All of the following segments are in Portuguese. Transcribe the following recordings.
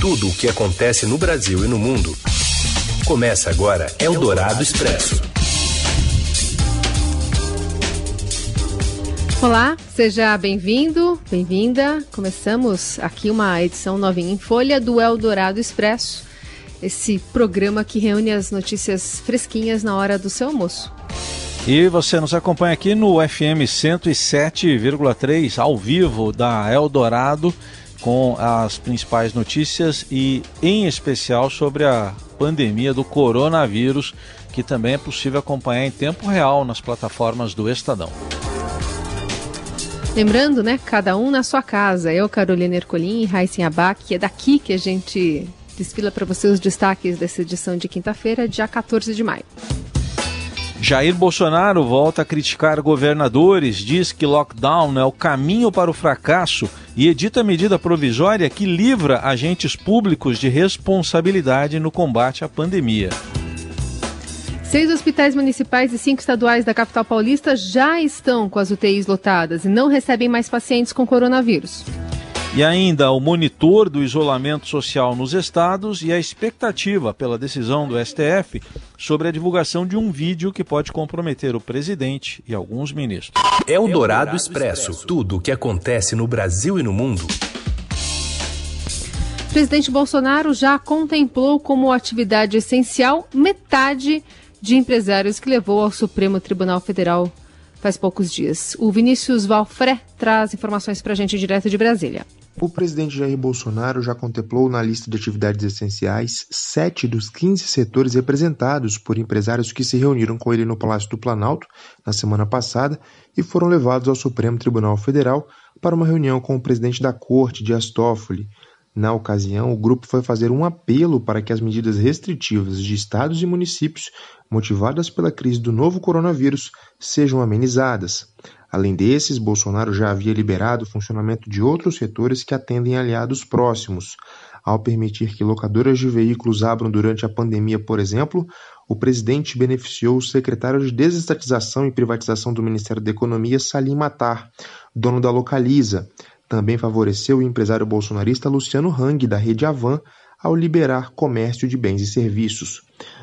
Tudo o que acontece no Brasil e no mundo. Começa agora Eldorado Expresso. Olá, seja bem-vindo, bem-vinda. Começamos aqui uma edição novinha em folha do Eldorado Expresso, esse programa que reúne as notícias fresquinhas na hora do seu almoço. E você nos acompanha aqui no FM 107,3 ao vivo da Eldorado com as principais notícias e, em especial, sobre a pandemia do coronavírus, que também é possível acompanhar em tempo real nas plataformas do Estadão. Lembrando, né, cada um na sua casa. Eu, Carolina Ercolim e Raíssen Abac, é daqui que a gente desfila para você os destaques dessa edição de quinta-feira, dia 14 de maio. Jair Bolsonaro volta a criticar governadores, diz que lockdown é o caminho para o fracasso e edita medida provisória que livra agentes públicos de responsabilidade no combate à pandemia. Seis hospitais municipais e cinco estaduais da capital paulista já estão com as UTIs lotadas e não recebem mais pacientes com coronavírus. E ainda o monitor do isolamento social nos estados e a expectativa pela decisão do STF sobre a divulgação de um vídeo que pode comprometer o presidente e alguns ministros. É o Dourado Expresso. Tudo o que acontece no Brasil e no mundo. O presidente Bolsonaro já contemplou como atividade essencial metade de empresários que levou ao Supremo Tribunal Federal faz poucos dias. O Vinícius Valfré traz informações para a gente direto de Brasília. O presidente Jair Bolsonaro já contemplou na lista de atividades essenciais sete dos 15 setores representados por empresários que se reuniram com ele no Palácio do Planalto na semana passada e foram levados ao Supremo Tribunal Federal para uma reunião com o presidente da Corte, Dias Toffoli. Na ocasião, o grupo foi fazer um apelo para que as medidas restritivas de estados e municípios, motivadas pela crise do novo coronavírus, sejam amenizadas. Além desses, Bolsonaro já havia liberado o funcionamento de outros setores que atendem aliados próximos. Ao permitir que locadoras de veículos abram durante a pandemia, por exemplo, o presidente beneficiou o secretário de Desestatização e Privatização do Ministério da Economia, Salim Matar, dono da Localiza. Também favoreceu o empresário bolsonarista Luciano Hang, da Rede Avan, ao liberar comércio de bens e serviços.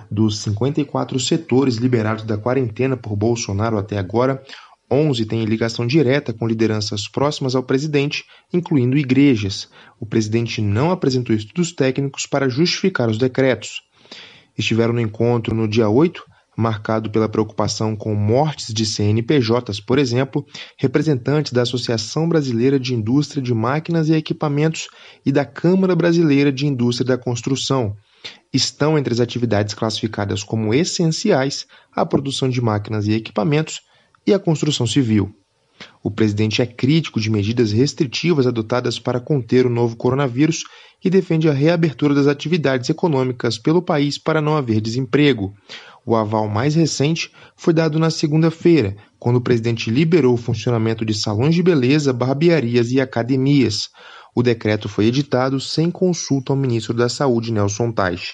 Dos 54 setores liberados da quarentena por Bolsonaro até agora, 11 têm ligação direta com lideranças próximas ao presidente, incluindo igrejas. O presidente não apresentou estudos técnicos para justificar os decretos. Estiveram no encontro no dia 8, marcado pela preocupação com mortes de CNPJs, por exemplo, representantes da Associação Brasileira de Indústria de Máquinas e Equipamentos e da Câmara Brasileira de Indústria da Construção. Estão entre as atividades classificadas como essenciais a produção de máquinas e equipamentos e a construção civil. O presidente é crítico de medidas restritivas adotadas para conter o novo coronavírus e defende a reabertura das atividades econômicas pelo país para não haver desemprego. O aval mais recente foi dado na segunda-feira, quando o presidente liberou o funcionamento de salões de beleza, barbearias e academias. O decreto foi editado sem consulta ao ministro da Saúde, Nelson Teich.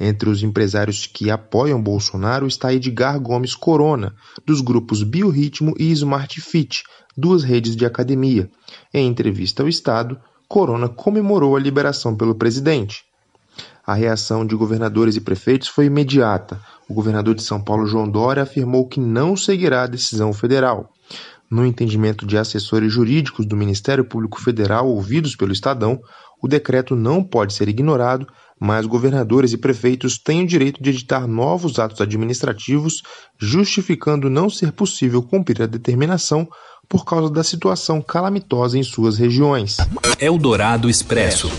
Entre os empresários que apoiam Bolsonaro está Edgar Gomes Corona, dos grupos Biorritmo e Smart Fit, duas redes de academia. Em entrevista ao Estado, Corona comemorou a liberação pelo presidente. A reação de governadores e prefeitos foi imediata. O governador de São Paulo, João Dória, afirmou que não seguirá a decisão federal. No entendimento de assessores jurídicos do Ministério Público Federal ouvidos pelo Estadão, o decreto não pode ser ignorado, mas governadores e prefeitos têm o direito de editar novos atos administrativos, justificando não ser possível cumprir a determinação por causa da situação calamitosa em suas regiões. Eldorado Expresso.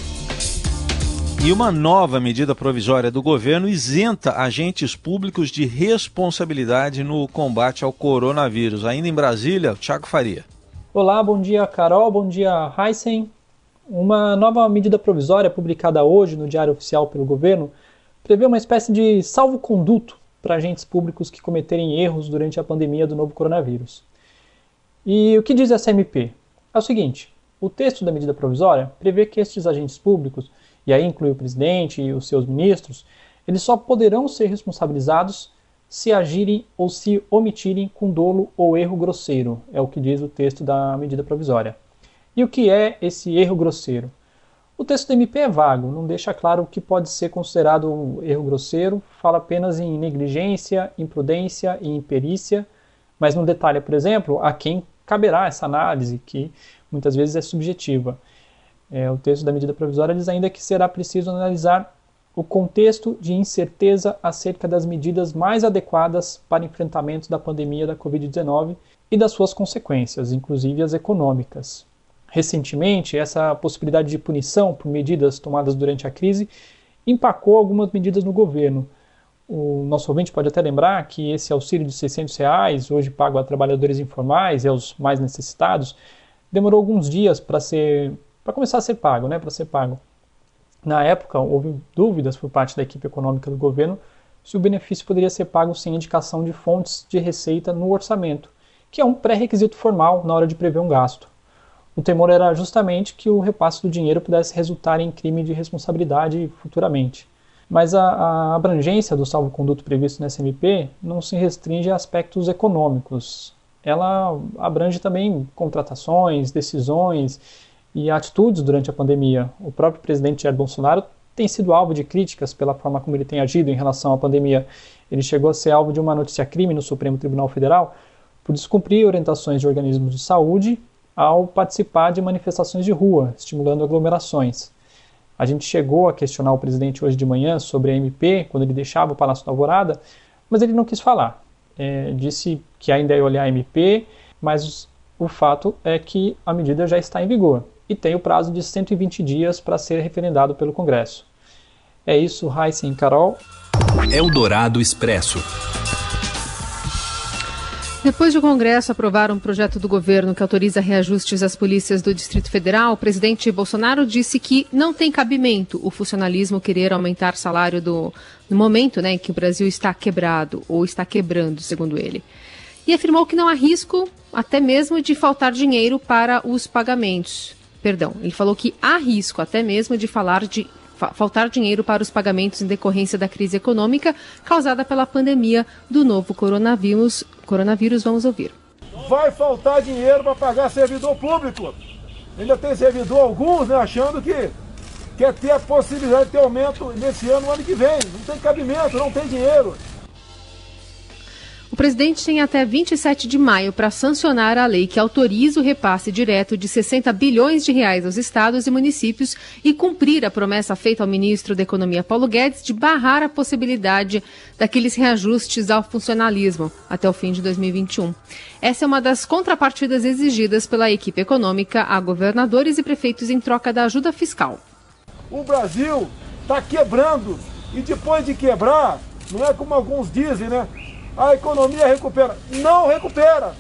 E uma nova medida provisória do governo isenta agentes públicos de responsabilidade no combate ao coronavírus. Ainda em Brasília, Tiago Faria. Olá, bom dia Carol, bom dia Heisen. Uma nova medida provisória publicada hoje no Diário Oficial pelo governo prevê uma espécie de salvo-conduto para agentes públicos que cometerem erros durante a pandemia do novo coronavírus. E o que diz essa MP? É o seguinte: o texto da medida provisória prevê que estes agentes públicos, e aí inclui o presidente e os seus ministros, eles só poderão ser responsabilizados se agirem ou se omitirem com dolo ou erro grosseiro, é o que diz o texto da medida provisória. E o que é esse erro grosseiro? O texto do MP é vago, não deixa claro o que pode ser considerado um erro grosseiro, fala apenas em negligência, imprudência e imperícia, mas não detalha, por exemplo, a quem caberá essa análise, que muitas vezes é subjetiva. É, o texto da medida provisória diz ainda que será preciso analisar o contexto de incerteza acerca das medidas mais adequadas para enfrentamento da pandemia da Covid-19 e das suas consequências, inclusive as econômicas. Recentemente, essa possibilidade de punição por medidas tomadas durante a crise empacou algumas medidas no governo. O nosso ouvinte pode até lembrar que esse auxílio de 600 reais, hoje pago a trabalhadores informais e aos mais necessitados, demorou alguns dias para ser para começar a ser pago, né, para ser pago. Na época, houve dúvidas por parte da equipe econômica do governo se o benefício poderia ser pago sem indicação de fontes de receita no orçamento, que é um pré-requisito formal na hora de prever um gasto. O temor era justamente que o repasse do dinheiro pudesse resultar em crime de responsabilidade futuramente. Mas a, a abrangência do salvo-conduto previsto no SMP não se restringe a aspectos econômicos. Ela abrange também contratações, decisões e atitudes durante a pandemia. O próprio presidente Jair Bolsonaro tem sido alvo de críticas pela forma como ele tem agido em relação à pandemia. Ele chegou a ser alvo de uma notícia-crime no Supremo Tribunal Federal por descumprir orientações de organismos de saúde ao participar de manifestações de rua, estimulando aglomerações. A gente chegou a questionar o presidente hoje de manhã sobre a MP, quando ele deixava o Palácio da Alvorada, mas ele não quis falar. É, disse que ainda ia olhar a MP, mas o fato é que a medida já está em vigor e tem o prazo de 120 dias para ser referendado pelo Congresso. É isso, Heisen e Carol. Eldorado Expresso. Depois de o Congresso aprovar um projeto do governo que autoriza reajustes às polícias do Distrito Federal, o presidente Bolsonaro disse que não tem cabimento o funcionalismo querer aumentar salário do, no momento né, em que o Brasil está quebrado, ou está quebrando, segundo ele. E afirmou que não há risco até mesmo de faltar dinheiro para os pagamentos. Perdão, ele falou que há risco até mesmo de falar de faltar dinheiro para os pagamentos em decorrência da crise econômica causada pela pandemia do novo coronavírus. Coronavírus, vamos ouvir. Vai faltar dinheiro para pagar servidor público. Ainda tem servidor alguns, né, achando que quer ter a possibilidade de ter aumento nesse ano, no ano que vem. Não tem cabimento, não tem dinheiro. O presidente tem até 27 de maio para sancionar a lei que autoriza o repasse direto de 60 bilhões de reais aos estados e municípios e cumprir a promessa feita ao ministro da Economia Paulo Guedes de barrar a possibilidade daqueles reajustes ao funcionalismo até o fim de 2021. Essa é uma das contrapartidas exigidas pela equipe econômica a governadores e prefeitos em troca da ajuda fiscal. O Brasil está quebrando e depois de quebrar, não é como alguns dizem, né? A economia recupera. Não recupera.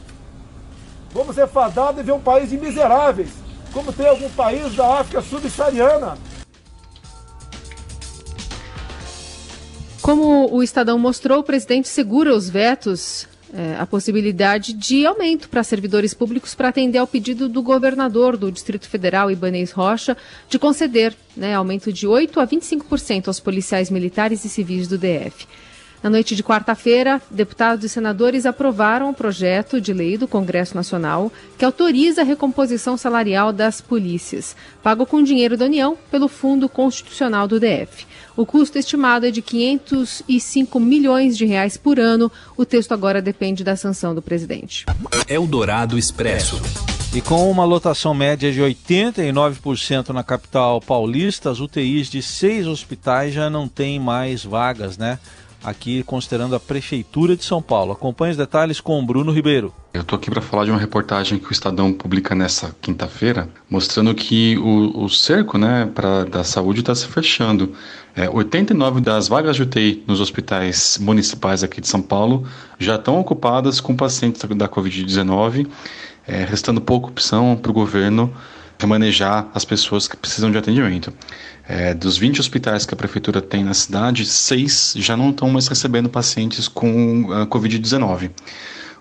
Vamos ser fadados e ver um país de miseráveis, como tem algum país da África subsaariana. Como o Estadão mostrou, o presidente segura os vetos, é, a possibilidade de aumento para servidores públicos para atender ao pedido do governador do Distrito Federal, Ibanez Rocha, de conceder né, aumento de 8% a 25% aos policiais militares e civis do DF. Na noite de quarta-feira, deputados e senadores aprovaram o projeto de lei do Congresso Nacional que autoriza a recomposição salarial das polícias, pago com dinheiro da União pelo Fundo Constitucional do DF. O custo estimado é de 505 milhões de reais por ano. O texto agora depende da sanção do presidente. Eldorado Expresso. E com uma lotação média de 89% na capital paulista, as UTIs de seis hospitais já não têm mais vagas, né? Aqui considerando a Prefeitura de São Paulo. Acompanhe os detalhes com o Bruno Ribeiro. Eu estou aqui para falar de uma reportagem que o Estadão publica nessa quinta-feira, mostrando que o, o cerco né, pra, da saúde está se fechando. É, 89 das vagas de UTI nos hospitais municipais aqui de São Paulo já estão ocupadas com pacientes da Covid-19, é, restando pouca opção para o governo remanejar as pessoas que precisam de atendimento. É, dos 20 hospitais que a prefeitura tem na cidade, seis já não estão mais recebendo pacientes com uh, Covid-19.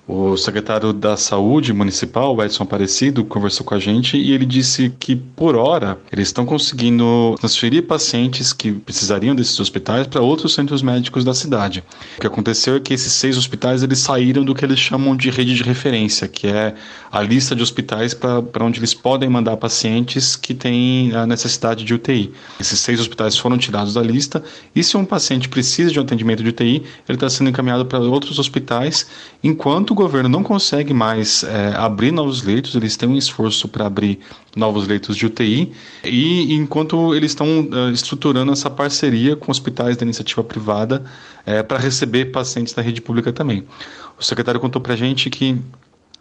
O secretário da Saúde Municipal, Edson Aparecido, conversou com a gente e ele disse que, por hora, eles estão conseguindo transferir pacientes que precisariam desses hospitais para outros centros médicos da cidade. O que aconteceu é que esses seis hospitais eles saíram do que eles chamam de rede de referência, que é a lista de hospitais para onde eles podem mandar pacientes que têm a necessidade de UTI. Esses seis hospitais foram tirados da lista e se um paciente precisa de um atendimento de UTI, ele está sendo encaminhado para outros hospitais, enquanto governo não consegue mais é, abrir novos leitos, eles têm um esforço para abrir novos leitos de UTI, e enquanto eles estão uh, estruturando essa parceria com hospitais da iniciativa privada é, para receber pacientes da rede pública também. O secretário contou para a gente que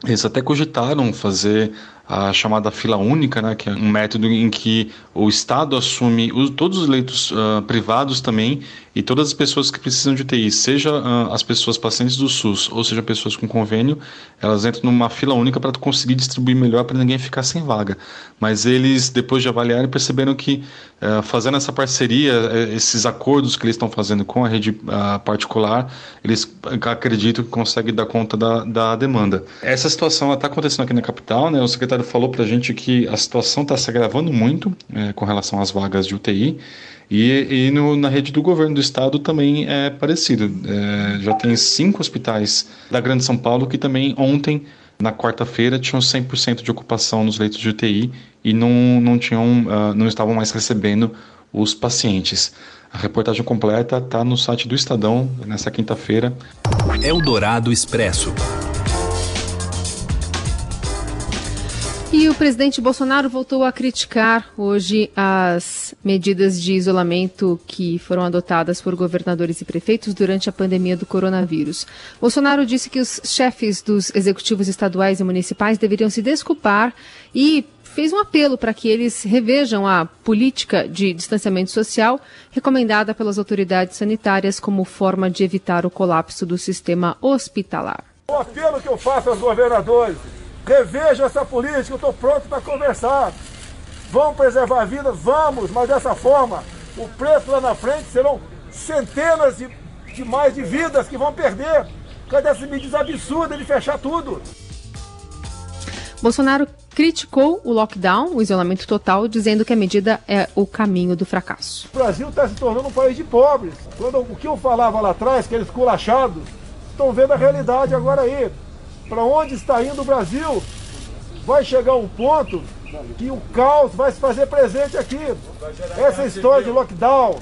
eles até cogitaram fazer a chamada fila única, né, que é um método em que o Estado assume os, todos os leitos uh, privados também e todas as pessoas que precisam de UTI, seja uh, as pessoas pacientes do SUS ou seja pessoas com convênio, elas entram numa fila única para conseguir distribuir melhor para ninguém ficar sem vaga. Mas eles, depois de avaliar, perceberam que uh, fazendo essa parceria, eh, esses acordos que eles estão fazendo com a rede particular, eles acreditam que conseguem dar conta da, da demanda. Essa situação está acontecendo aqui na capital, né? O secretário secretário falou para a gente que a situação está se agravando muito é, com relação às vagas de UTI e, e no, na rede do governo do estado também é parecido. É, já tem cinco hospitais da Grande São Paulo que também ontem, na quarta-feira, tinham 100% de ocupação nos leitos de UTI e não, não, tinham, uh, não estavam mais recebendo os pacientes. A reportagem completa está no site do Estadão nessa quinta-feira. Eldorado Expresso. E o presidente Bolsonaro voltou a criticar hoje as medidas de isolamento que foram adotadas por governadores e prefeitos durante a pandemia do coronavírus. Bolsonaro disse que os chefes dos executivos estaduais e municipais deveriam se desculpar e fez um apelo para que eles revejam a política de distanciamento social recomendada pelas autoridades sanitárias como forma de evitar o colapso do sistema hospitalar. O apelo que eu faço aos governadores Reveja essa política, eu estou pronto para conversar. Vamos preservar vidas? Vamos, mas dessa forma, o preço lá na frente serão centenas de, de mais de vidas que vão perder. Cadê essa medida absurda de fechar tudo? Bolsonaro criticou o lockdown, o isolamento total, dizendo que a medida é o caminho do fracasso. O Brasil está se tornando um país de pobres. Quando o que eu falava lá atrás, aqueles culachados, estão vendo a realidade agora aí para onde está indo o Brasil, vai chegar um ponto que o caos vai se fazer presente aqui. Essa história de lockdown,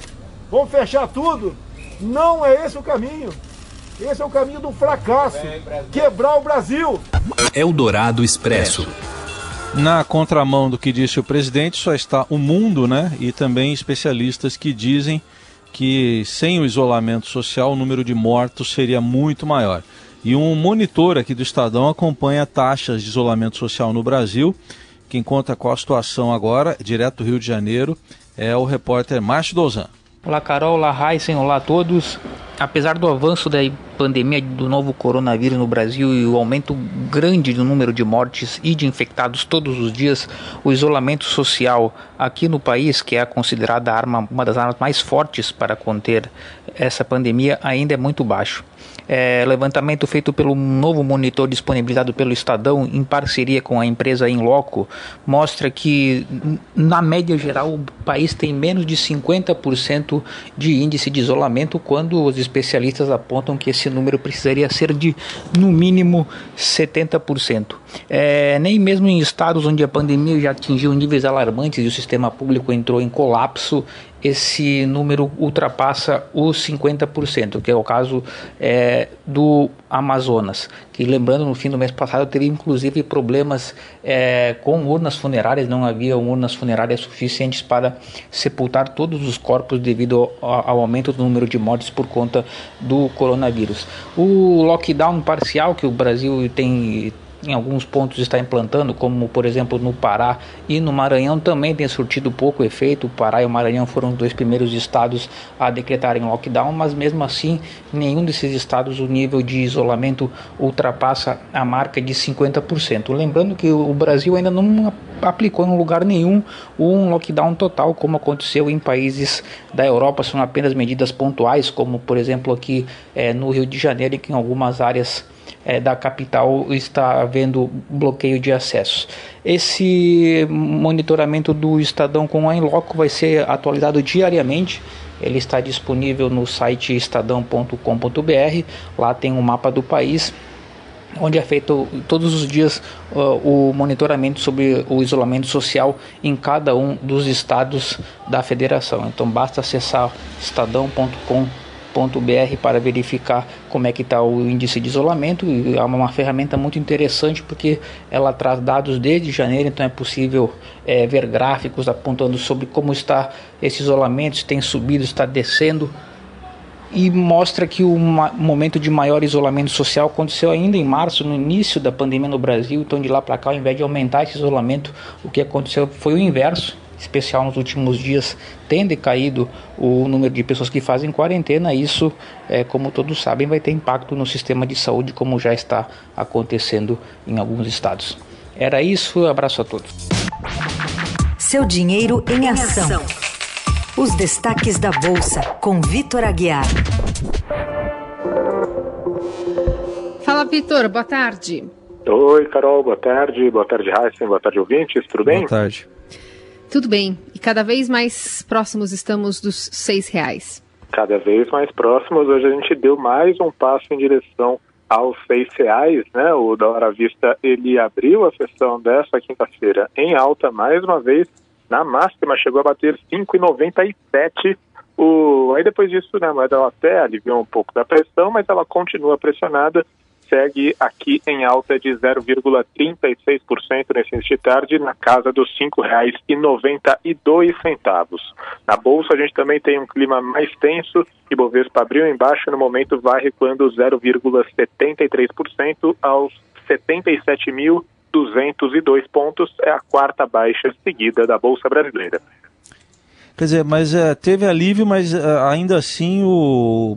vamos fechar tudo, não é esse o caminho. Esse é o caminho do fracasso, quebrar o Brasil. Eldorado Expresso. Na contramão do que disse o presidente, só está o mundo, né? E também especialistas que dizem que sem o isolamento social o número de mortos seria muito maior. E um monitor aqui do Estadão acompanha taxas de isolamento social no Brasil. Quem conta com a situação agora, direto do Rio de Janeiro, é o repórter Márcio Dozan. Olá Carol, olá Heisen, olá a todos. Apesar do avanço da pandemia do novo coronavírus no Brasil e o aumento grande do número de mortes e de infectados todos os dias, o isolamento social aqui no país, que é considerada arma, uma das armas mais fortes para conter essa pandemia, ainda é muito baixo. É, levantamento feito pelo novo monitor disponibilizado pelo Estadão em parceria com a empresa Inloco mostra que na média geral o país tem menos de 50% de índice de isolamento quando os especialistas apontam que esse número precisaria ser de no mínimo 70%. É, nem mesmo em estados onde a pandemia já atingiu níveis alarmantes e o sistema público entrou em colapso, esse número ultrapassa os 50%, que é o caso é, do Amazonas, que lembrando no fim do mês passado teve inclusive problemas é, com urnas funerárias, não havia urnas funerárias suficientes para sepultar todos os corpos devido ao, ao aumento do número de mortes por conta do coronavírus. O lockdown parcial que o Brasil tem em alguns pontos está implantando, como por exemplo no Pará e no Maranhão também tem surtido pouco efeito. O Pará e o Maranhão foram os dois primeiros estados a decretarem lockdown, mas mesmo assim, nenhum desses estados o nível de isolamento ultrapassa a marca de 50%. Lembrando que o Brasil ainda não aplicou em lugar nenhum um lockdown total, como aconteceu em países da Europa. São apenas medidas pontuais, como por exemplo aqui é, no Rio de Janeiro, que em algumas áreas é, da capital está havendo bloqueio de acesso. Esse monitoramento do Estadão com a Inloco vai ser atualizado diariamente. Ele está disponível no site estadão.com.br. Lá tem um mapa do país onde é feito todos os dias uh, o monitoramento sobre o isolamento social em cada um dos estados da federação. Então basta acessar estadão.com.br para verificar como é que está o índice de isolamento e é uma ferramenta muito interessante porque ela traz dados desde janeiro, então é possível é, ver gráficos apontando sobre como está esse isolamento, se tem subido, está descendo e mostra que o momento de maior isolamento social aconteceu ainda em março, no início da pandemia no Brasil. Então, de lá para cá, ao invés de aumentar esse isolamento, o que aconteceu foi o inverso. Especial nos últimos dias, tem decaído o número de pessoas que fazem quarentena. Isso, é, como todos sabem, vai ter impacto no sistema de saúde, como já está acontecendo em alguns estados. Era isso, abraço a todos. Seu dinheiro em ação. Os destaques da Bolsa, com Vitor Aguiar. Fala, Vitor, boa tarde. Oi, Carol, boa tarde. Boa tarde, Heisen. Boa tarde, ouvintes. Tudo bem? Boa tarde. Tudo bem. E cada vez mais próximos estamos dos seis reais. Cada vez mais próximos. Hoje a gente deu mais um passo em direção aos seis reais, né? O dólar à vista, ele abriu a sessão dessa quinta-feira em alta mais uma vez, na máxima chegou a bater 5,97. O... Aí depois disso, né, a moeda até aliviou um pouco da pressão, mas ela continua pressionada, segue aqui em alta de 0,36% nesse início de tarde, na casa dos R$ 5,92. Na Bolsa a gente também tem um clima mais tenso, e Bovespa abriu embaixo, no momento vai recuando 0,73% aos 77 mil 202 pontos, é a quarta baixa seguida da Bolsa Brasileira. Quer dizer, mas é, teve alívio, mas é, ainda assim o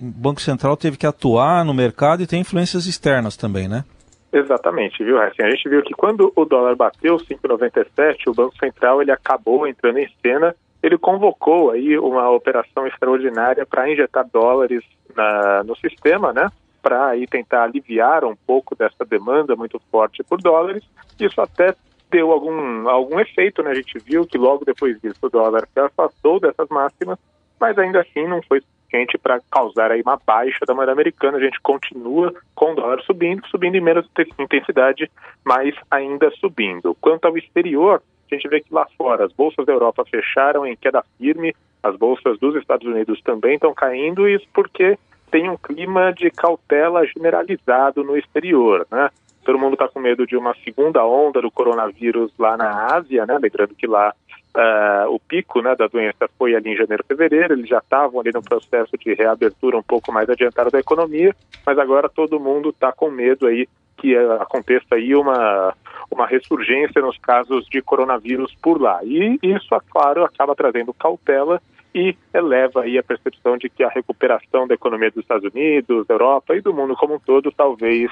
Banco Central teve que atuar no mercado e tem influências externas também, né? Exatamente, viu, Assim, a gente viu que quando o dólar bateu 5,97, o Banco Central ele acabou entrando em cena, ele convocou aí uma operação extraordinária para injetar dólares na, no sistema, né? para aí tentar aliviar um pouco dessa demanda muito forte por dólares. Isso até deu algum, algum efeito, né? A gente viu que logo depois disso o dólar se afastou dessas máximas, mas ainda assim não foi suficiente para causar aí uma baixa da moeda americana. A gente continua com o dólar subindo, subindo em menos intensidade, mas ainda subindo. Quanto ao exterior, a gente vê que lá fora as bolsas da Europa fecharam em queda firme, as bolsas dos Estados Unidos também estão caindo, isso porque tem um clima de cautela generalizado no exterior, né? Todo mundo está com medo de uma segunda onda do coronavírus lá na Ásia, né? Lembrando que lá uh, o pico né, da doença foi ali em janeiro, fevereiro, eles já estavam ali no processo de reabertura um pouco mais adiantado da economia, mas agora todo mundo está com medo aí que uh, aconteça aí uma, uma ressurgência nos casos de coronavírus por lá. E isso, é claro, acaba trazendo cautela e eleva aí a percepção de que a recuperação da economia dos Estados Unidos, da Europa e do mundo como um todo talvez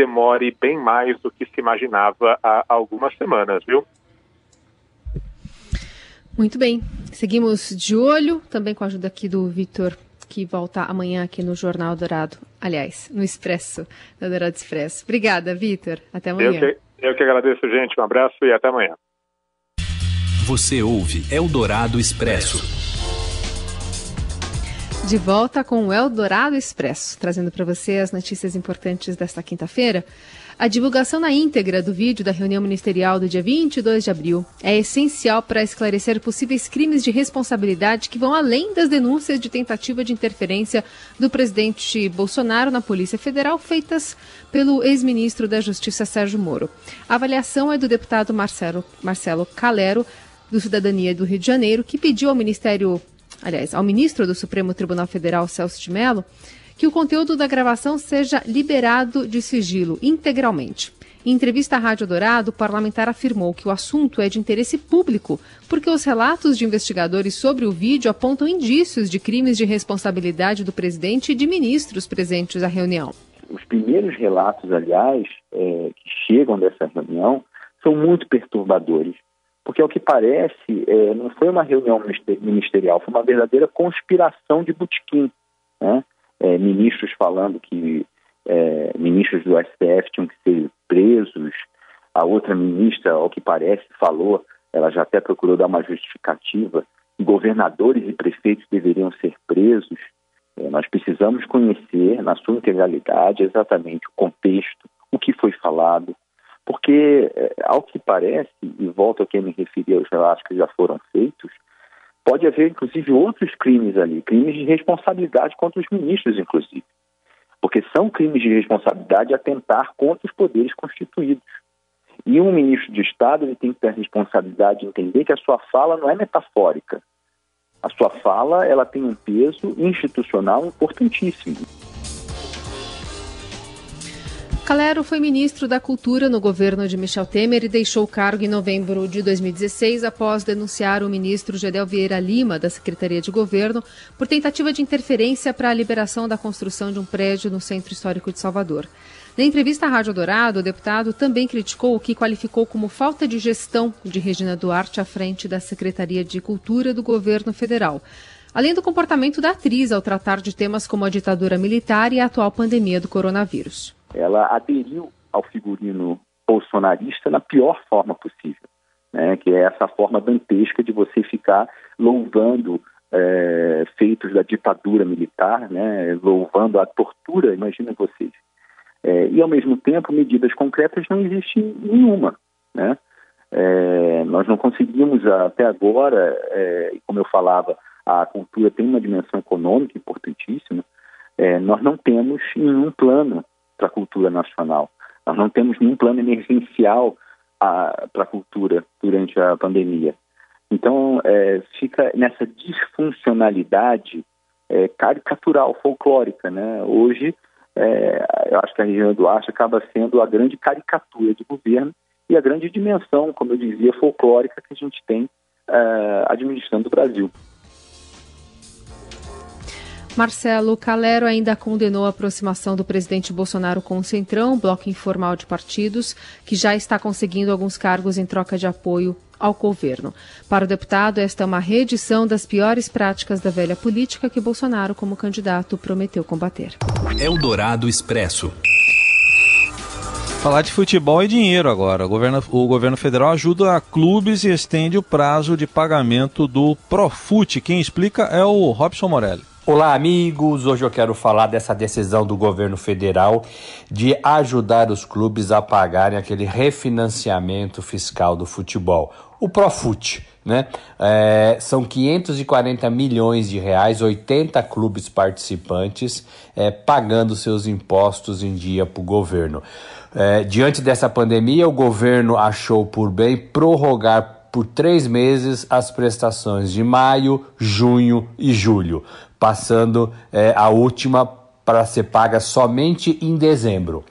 demore bem mais do que se imaginava há algumas semanas, viu? Muito bem. Seguimos de olho, também com a ajuda aqui do Vitor, que volta amanhã aqui no Jornal Dourado. Aliás, no Expresso, no Dourado Expresso. Obrigada, Vitor. Até amanhã. Eu que, eu que agradeço, gente. Um abraço e até amanhã. Você ouve Eldorado Expresso. De volta com o Eldorado Expresso, trazendo para você as notícias importantes desta quinta-feira. A divulgação na íntegra do vídeo da reunião ministerial do dia 22 de abril é essencial para esclarecer possíveis crimes de responsabilidade que vão além das denúncias de tentativa de interferência do presidente Bolsonaro na Polícia Federal feitas pelo ex-ministro da Justiça Sérgio Moro. A avaliação é do deputado Marcelo, Marcelo Calero, do Cidadania do Rio de Janeiro, que pediu ao Ministério aliás, ao ministro do Supremo Tribunal Federal, Celso de Mello, que o conteúdo da gravação seja liberado de sigilo integralmente. Em entrevista à Rádio Dourado, o parlamentar afirmou que o assunto é de interesse público, porque os relatos de investigadores sobre o vídeo apontam indícios de crimes de responsabilidade do presidente e de ministros presentes à reunião. Os primeiros relatos, aliás, é, que chegam dessa reunião são muito perturbadores. Porque, ao que parece, é, não foi uma reunião ministerial, foi uma verdadeira conspiração de botequim. Né? É, ministros falando que é, ministros do STF tinham que ser presos, a outra ministra, ao que parece, falou, ela já até procurou dar uma justificativa, governadores e prefeitos deveriam ser presos. É, nós precisamos conhecer, na sua integralidade, exatamente o contexto, o que foi falado, porque, é, ao que parece, e volto a quem me referi aos relatos que já foram feitos, pode haver, inclusive, outros crimes ali, crimes de responsabilidade contra os ministros, inclusive. Porque são crimes de responsabilidade atentar contra os poderes constituídos. E um ministro de Estado ele tem que ter a responsabilidade de entender que a sua fala não é metafórica. A sua fala ela tem um peso institucional importantíssimo. Calero foi ministro da Cultura no governo de Michel Temer e deixou o cargo em novembro de 2016 após denunciar o ministro Gedel Vieira Lima, da Secretaria de Governo, por tentativa de interferência para a liberação da construção de um prédio no Centro Histórico de Salvador. Na entrevista à Rádio Dourado, o deputado também criticou o que qualificou como falta de gestão de Regina Duarte à frente da Secretaria de Cultura do governo federal além do comportamento da atriz ao tratar de temas como a ditadura militar e a atual pandemia do coronavírus ela aderiu ao figurino bolsonarista na pior forma possível, né? que é essa forma dantesca de você ficar louvando é, feitos da ditadura militar, né? louvando a tortura, imagina vocês. É, e, ao mesmo tempo, medidas concretas não existe nenhuma. Né? É, nós não conseguimos até agora, como eu falava, a cultura tem uma dimensão econômica importantíssima, nós não temos nenhum plano para a cultura nacional. Nós não temos nenhum plano emergencial para a cultura durante a pandemia. Então, é, fica nessa disfuncionalidade é, caricatural, folclórica. Né? Hoje, é, eu acho que a região do Arte acaba sendo a grande caricatura de governo e a grande dimensão, como eu dizia, folclórica que a gente tem é, administrando o Brasil. Marcelo Calero ainda condenou a aproximação do presidente Bolsonaro com o Centrão, bloco informal de partidos, que já está conseguindo alguns cargos em troca de apoio ao governo. Para o deputado, esta é uma reedição das piores práticas da velha política que Bolsonaro, como candidato, prometeu combater. Eldorado Expresso. Falar de futebol e dinheiro agora. O governo, o governo federal ajuda a clubes e estende o prazo de pagamento do Profute. Quem explica é o Robson Morelli. Olá, amigos! Hoje eu quero falar dessa decisão do governo federal de ajudar os clubes a pagarem aquele refinanciamento fiscal do futebol, o Profut. Né? É, são 540 milhões de reais, 80 clubes participantes é, pagando seus impostos em dia para o governo. É, diante dessa pandemia, o governo achou por bem prorrogar por três meses as prestações de maio, junho e julho passando é, a última para ser paga somente em dezembro.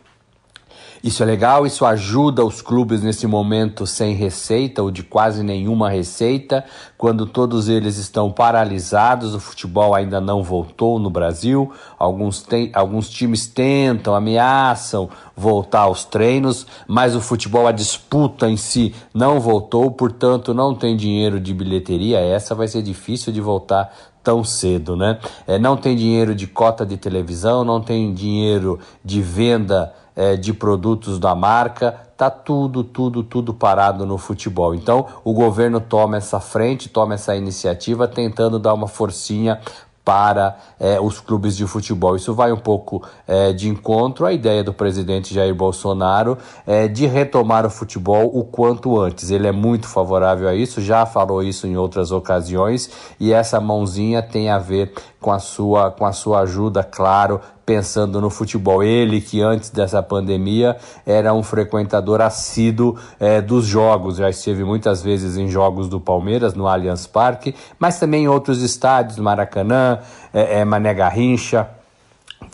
Isso é legal, isso ajuda os clubes nesse momento sem receita ou de quase nenhuma receita, quando todos eles estão paralisados, o futebol ainda não voltou no Brasil, alguns, tem, alguns times tentam, ameaçam voltar aos treinos, mas o futebol, a disputa em si não voltou, portanto não tem dinheiro de bilheteria, essa vai ser difícil de voltar tão cedo, né? É, não tem dinheiro de cota de televisão, não tem dinheiro de venda é, de produtos da marca, tá tudo, tudo, tudo parado no futebol. Então o governo toma essa frente, toma essa iniciativa, tentando dar uma forcinha para é, os clubes de futebol. Isso vai um pouco é, de encontro à ideia do presidente Jair Bolsonaro é, de retomar o futebol o quanto antes. Ele é muito favorável a isso, já falou isso em outras ocasiões e essa mãozinha tem a ver com a sua, com a sua ajuda, claro, pensando no futebol. Ele que antes dessa pandemia era um frequentador assíduo é, dos jogos, já esteve muitas vezes em jogos do Palmeiras no Allianz Parque, mas também em outros estádios, Maracanã, é, é, Mané Garrincha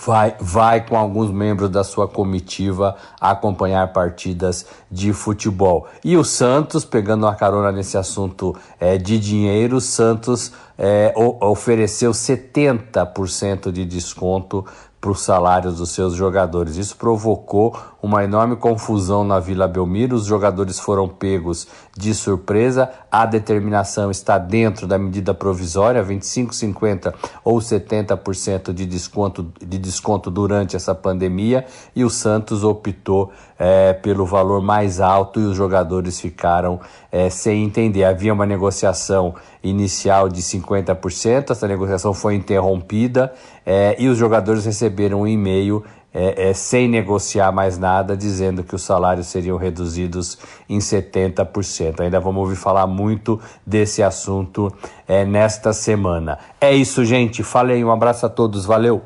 vai, vai com alguns membros da sua comitiva acompanhar partidas de futebol. E o Santos, pegando uma carona nesse assunto é, de dinheiro, o Santos é, o, ofereceu 70% de desconto para os salários dos seus jogadores. Isso provocou uma enorme confusão na Vila Belmiro. Os jogadores foram pegos de surpresa. A determinação está dentro da medida provisória, 25, 50 ou 70% de desconto, de desconto durante essa pandemia. E o Santos optou é, pelo valor mais alto e os jogadores ficaram é, sem entender. Havia uma negociação inicial de 50%, essa negociação foi interrompida é, e os jogadores receberam um e-mail é, é, sem negociar mais nada, dizendo que os salários seriam reduzidos em 70%. Ainda vamos ouvir falar muito desse assunto é, nesta semana. É isso, gente. Falei, um abraço a todos, valeu.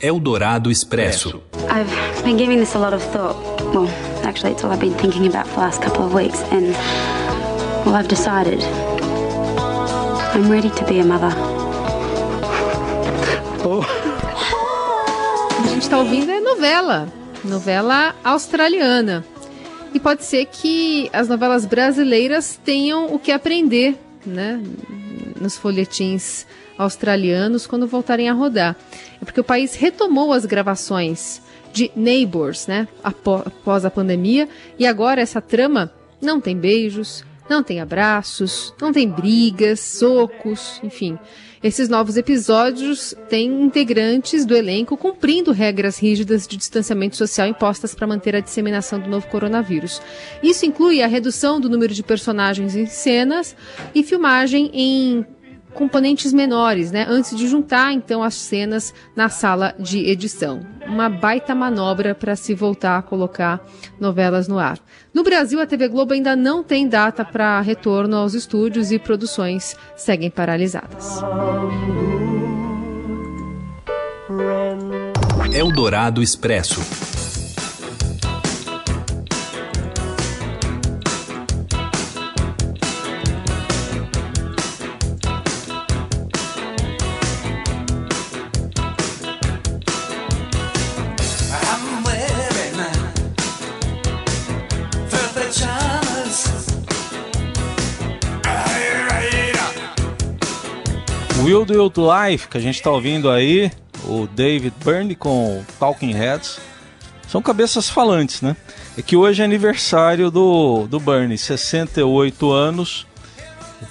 Eldorado Expresso. I've been giving this a lot of thought. Well, actually, it's all I've been thinking about for the last couple of weeks, and well, I've decided. I'm ready to be a mother. Oh. A gente está ouvindo é novela, novela australiana. E pode ser que as novelas brasileiras tenham o que aprender, né, nos folhetins australianos quando voltarem a rodar. É porque o país retomou as gravações de Neighbors, né, após a pandemia, e agora essa trama não tem beijos, não tem abraços, não tem brigas, socos, enfim. Esses novos episódios têm integrantes do elenco cumprindo regras rígidas de distanciamento social impostas para manter a disseminação do novo coronavírus. Isso inclui a redução do número de personagens em cenas e filmagem em componentes menores, né? Antes de juntar então as cenas na sala de edição. Uma baita manobra para se voltar a colocar novelas no ar. No Brasil, a TV Globo ainda não tem data para retorno aos estúdios e produções seguem paralisadas. Eldorado Expresso. Will Do It Life, que a gente está ouvindo aí, o David Byrne com Talking Heads, são cabeças falantes, né? É que hoje é aniversário do, do Byrne, 68 anos,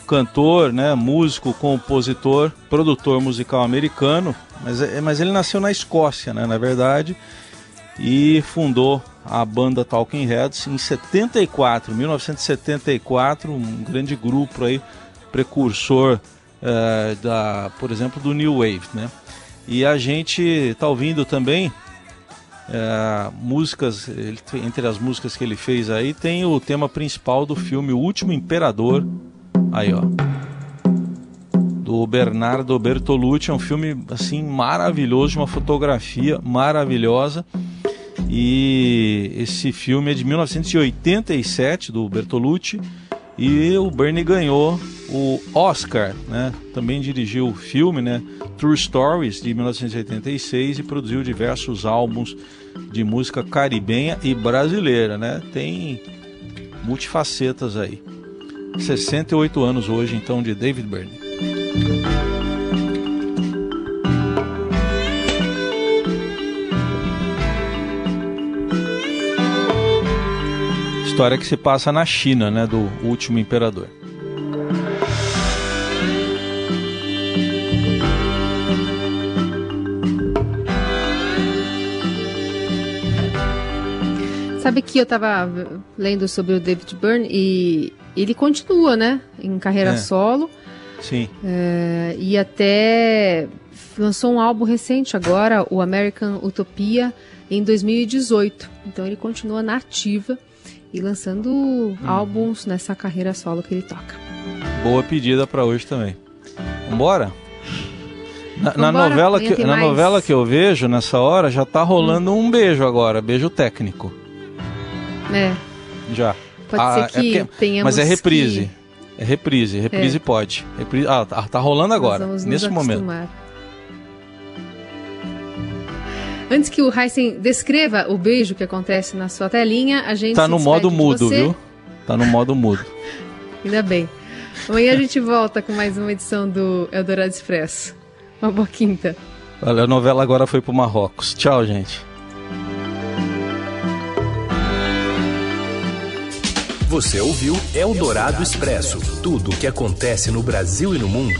cantor, né, músico, compositor, produtor musical americano, mas, é, mas ele nasceu na Escócia, né, na verdade, e fundou a banda Talking Heads em 74, 1974, um grande grupo aí, precursor uh, da, por exemplo, do New Wave, né? E a gente está ouvindo também uh, músicas, ele, entre as músicas que ele fez aí, tem o tema principal do filme O Último Imperador, aí ó, do Bernardo Bertolucci, é um filme assim maravilhoso, uma fotografia maravilhosa. E esse filme é de 1987 do Bertolucci e o Bernie ganhou o Oscar, né? Também dirigiu o filme, né? True Stories de 1986 e produziu diversos álbuns de música caribenha e brasileira, né? Tem multifacetas aí. 68 anos hoje, então, de David Byrne. História que se passa na China, né? Do último imperador. Sabe que eu estava lendo sobre o David Byrne e ele continua, né? Em carreira é. solo. Sim. É, e até lançou um álbum recente agora, o American Utopia, em 2018. Então ele continua na ativa e lançando hum. álbuns nessa carreira solo que ele toca. Boa pedida para hoje também. Vambora? Na, na novela que, na novela que eu vejo nessa hora já tá rolando hum. um beijo agora, beijo técnico. É. Já. Pode ah, ser que é porque, tenhamos Mas é reprise. Que... É reprise, reprise é. pode. Reprise, ah, tá, tá rolando agora, nesse momento. Antes que o Heisen descreva o beijo que acontece na sua telinha, a gente. Tá no modo mudo, você. viu? Tá no modo mudo. Ainda bem. Amanhã a gente volta com mais uma edição do Eldorado Expresso. Uma boa quinta. A novela agora foi pro Marrocos. Tchau, gente. Você ouviu Eldorado Expresso. Tudo o que acontece no Brasil e no mundo